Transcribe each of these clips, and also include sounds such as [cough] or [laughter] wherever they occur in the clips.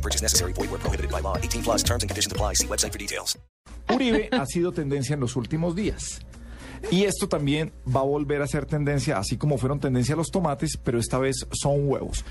No purchase necessary. Void where prohibited by law. 18 plus terms and conditions apply. See website for details. Uribe [laughs] ha sido tendencia en los últimos días. Y esto también va a volver a ser tendencia, así como fueron tendencia los tomates, pero esta vez son huevos.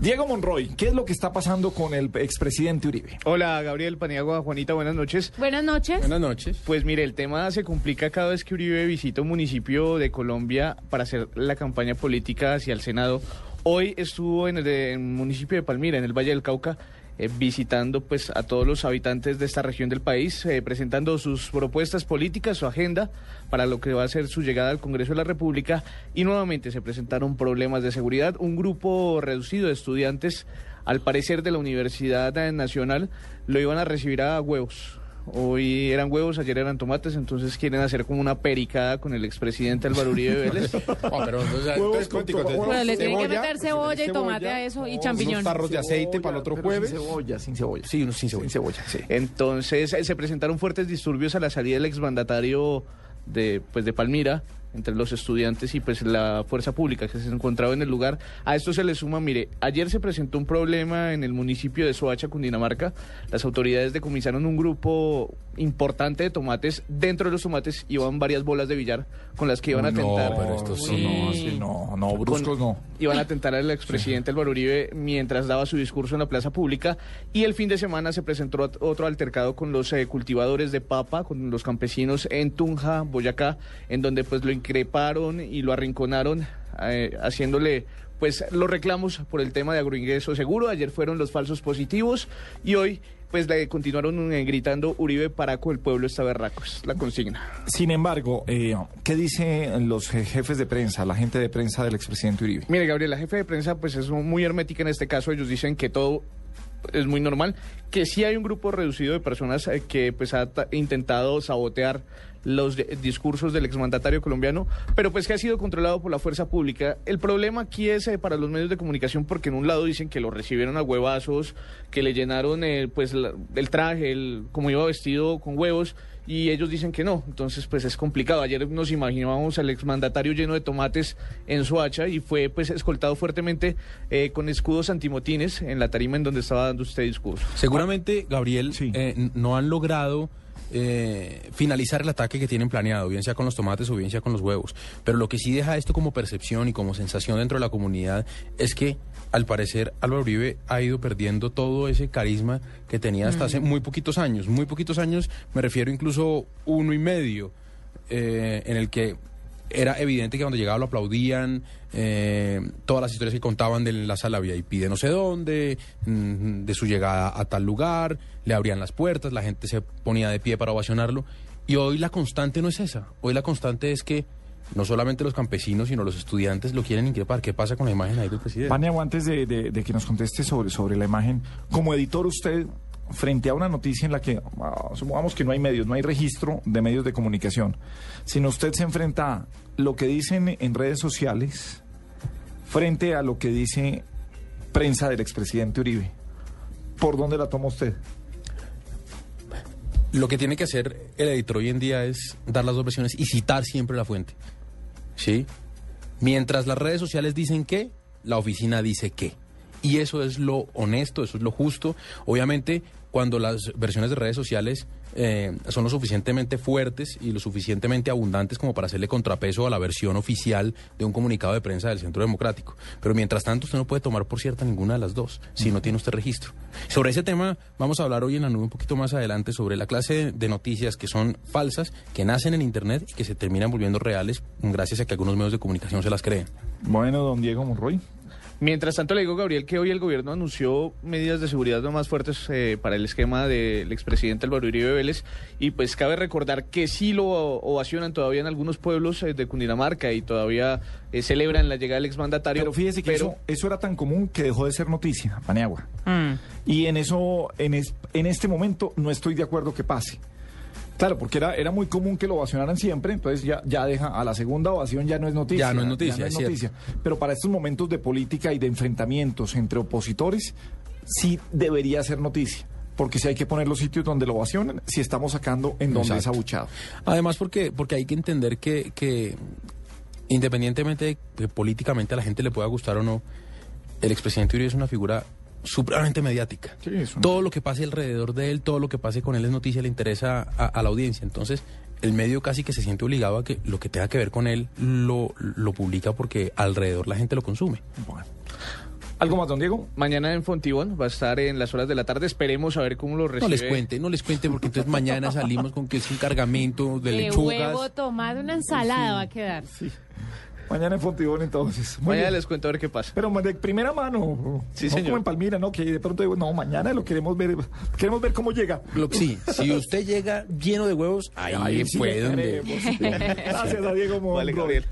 Diego Monroy, ¿qué es lo que está pasando con el expresidente Uribe? Hola, Gabriel Paniagua, Juanita, buenas noches. Buenas noches. Buenas noches. Pues mire, el tema se complica cada vez que Uribe visita un municipio de Colombia para hacer la campaña política hacia el Senado. Hoy estuvo en el, de- en el municipio de Palmira, en el Valle del Cauca, eh, visitando pues a todos los habitantes de esta región del país, eh, presentando sus propuestas políticas, su agenda para lo que va a ser su llegada al Congreso de la República y nuevamente se presentaron problemas de seguridad. Un grupo reducido de estudiantes, al parecer de la Universidad Nacional, lo iban a recibir a huevos. Hoy eran huevos, ayer eran tomates, entonces quieren hacer como una pericada con el expresidente Álvaro Uribe [laughs] Vélez. pero le tienen que meter cebolla y tomate a eso y champiñón. unos tarros de aceite para el otro jueves. Sin cebolla, sin cebolla. Sí, unos sin cebolla. Sin cebolla, sí. Entonces eh, se presentaron fuertes disturbios a la salida del exmandatario de, pues, de Palmira entre los estudiantes y pues la fuerza pública que se encontraba en el lugar. A esto se le suma, mire, ayer se presentó un problema en el municipio de Soacha, Cundinamarca. Las autoridades decomisaron un grupo importante de tomates. Dentro de los tomates iban varias bolas de billar con las que iban a No, tentar. pero esto sí. No, sí, no, no, bruscos con- no. Iban a tentar al expresidente Álvaro Uribe mientras daba su discurso en la plaza pública. Y el fin de semana se presentó ot- otro altercado con los eh, cultivadores de papa, con los campesinos en Tunja, Boyacá, en donde pues lo increparon y lo arrinconaron, eh, haciéndole pues los reclamos por el tema de agroingreso seguro. Ayer fueron los falsos positivos y hoy pues le continuaron eh, gritando Uribe Paraco, el pueblo está berraco. Es la consigna. Sin embargo, eh, ¿qué dicen los je- jefes de prensa, la gente de prensa del expresidente Uribe? Mire, Gabriel, la jefe de prensa pues es muy hermética en este caso. Ellos dicen que todo es muy normal, que sí hay un grupo reducido de personas eh, que pues ha ta- intentado sabotear los discursos del exmandatario colombiano, pero pues que ha sido controlado por la fuerza pública. El problema aquí es eh, para los medios de comunicación porque en un lado dicen que lo recibieron a huevazos, que le llenaron pues la- el traje, el, como iba vestido con huevos y ellos dicen que no, entonces pues es complicado. Ayer nos imaginábamos al exmandatario lleno de tomates en Soacha y fue pues escoltado fuertemente eh, con escudos antimotines en la tarima en donde estaba dando usted discurso. Seguramente, Gabriel, Sí. eh, no han logrado eh, finalizar el ataque que tienen planeado, bien sea con los tomates o bien sea con los huevos. Pero lo que sí deja esto como percepción y como sensación dentro de la comunidad es que, al parecer, Álvaro Uribe ha ido perdiendo todo ese carisma que tenía hasta hace muy poquitos años. Muy poquitos años, me refiero incluso uno y medio, eh, en el que era evidente que cuando llegaba lo aplaudían, eh, todas las historias que contaban de la sala VIP de no sé dónde, mm, de su llegada a tal lugar, le abrían las puertas, la gente se ponía de pie para ovacionarlo. Y hoy la constante no es esa, hoy la constante es que no solamente los campesinos, sino los estudiantes lo quieren increpar. ¿Qué pasa con la imagen ahí del presidente? Paniagua, antes de, de- de que nos conteste sobre, sobre la imagen, como editor usted, frente a una noticia en la que, ah, supongamos que no hay medios, no hay registro de medios de comunicación, sino usted se enfrenta a lo que dicen en redes sociales frente a lo que dice prensa del expresidente Uribe, ¿por dónde la toma usted? Lo que tiene que hacer el editor hoy en día es dar las dos versiones y citar siempre la fuente. ¿Sí? Mientras las redes sociales dicen que, la oficina dice que. Y eso es lo honesto, eso es lo justo. Obviamente, cuando las versiones de redes sociales eh, son lo suficientemente fuertes y lo suficientemente abundantes como para hacerle contrapeso a la versión oficial de un comunicado de prensa del Centro Democrático. Pero mientras tanto, usted no puede tomar por cierta ninguna de las dos, si no tiene usted registro. Sobre ese tema vamos a hablar hoy en la nube un poquito más adelante sobre la clase de noticias que son falsas, que nacen en Internet y que se terminan volviendo reales gracias a que algunos medios de comunicación se las creen. Bueno, don Diego Monroy. Mientras tanto, le digo, Gabriel, que hoy el gobierno anunció medidas de seguridad no más fuertes eh, para el esquema del expresidente Álvaro Uribe Vélez. Y pues cabe recordar que sí lo ovacionan todavía en algunos pueblos eh, de Cundinamarca y todavía eh, celebran la llegada del exmandatario. Pero fíjese que pero- eso, eso era tan común que dejó de ser noticia, Paniagua. Mm. Y en eso, en, es- en este momento, no estoy de acuerdo que pase. Claro, porque era, era muy común que lo ovacionaran siempre, entonces ya, ya deja, a la segunda ovación ya no es noticia. Ya no es noticia, es cierto. Pero para estos momentos de política y de enfrentamientos entre opositores, sí debería ser noticia. Porque si hay que poner los sitios donde lo ovacionan, si estamos sacando en donde es abuchado. Además, porque, porque hay que entender que, que independientemente de que políticamente a la gente le pueda gustar o no, el expresidente Uribe es una figura supremamente mediática. Sí, Todo lo que pase alrededor de él, todo lo que pase con él es noticia, le interesa a, a la audiencia. Entonces, el medio casi que se siente obligado a que lo que tenga que ver con él lo, lo publica porque alrededor la gente lo consume. Bueno. ¿Algo más, don Diego? Mañana en Fontibón va a estar en las horas de la tarde. Esperemos a ver cómo lo No recibe. les cuente, no les cuente porque entonces mañana salimos con que es un cargamento de De lechugas. huevo, tomate, una ensalada va a quedar. Mañana en Fontibón, entonces. Muy Mañana bien. les cuento a ver qué pasa. Pero de primera mano. Sí, no señor. como en Palmira, ¿no? Que de pronto digo, no, mañana lo queremos ver. Queremos ver cómo llega. Lo- sí, si usted llega lleno de huevos, ahí Ahí sí donde- queremos. [laughs] Gracias a Diego. Vale, Gabriel.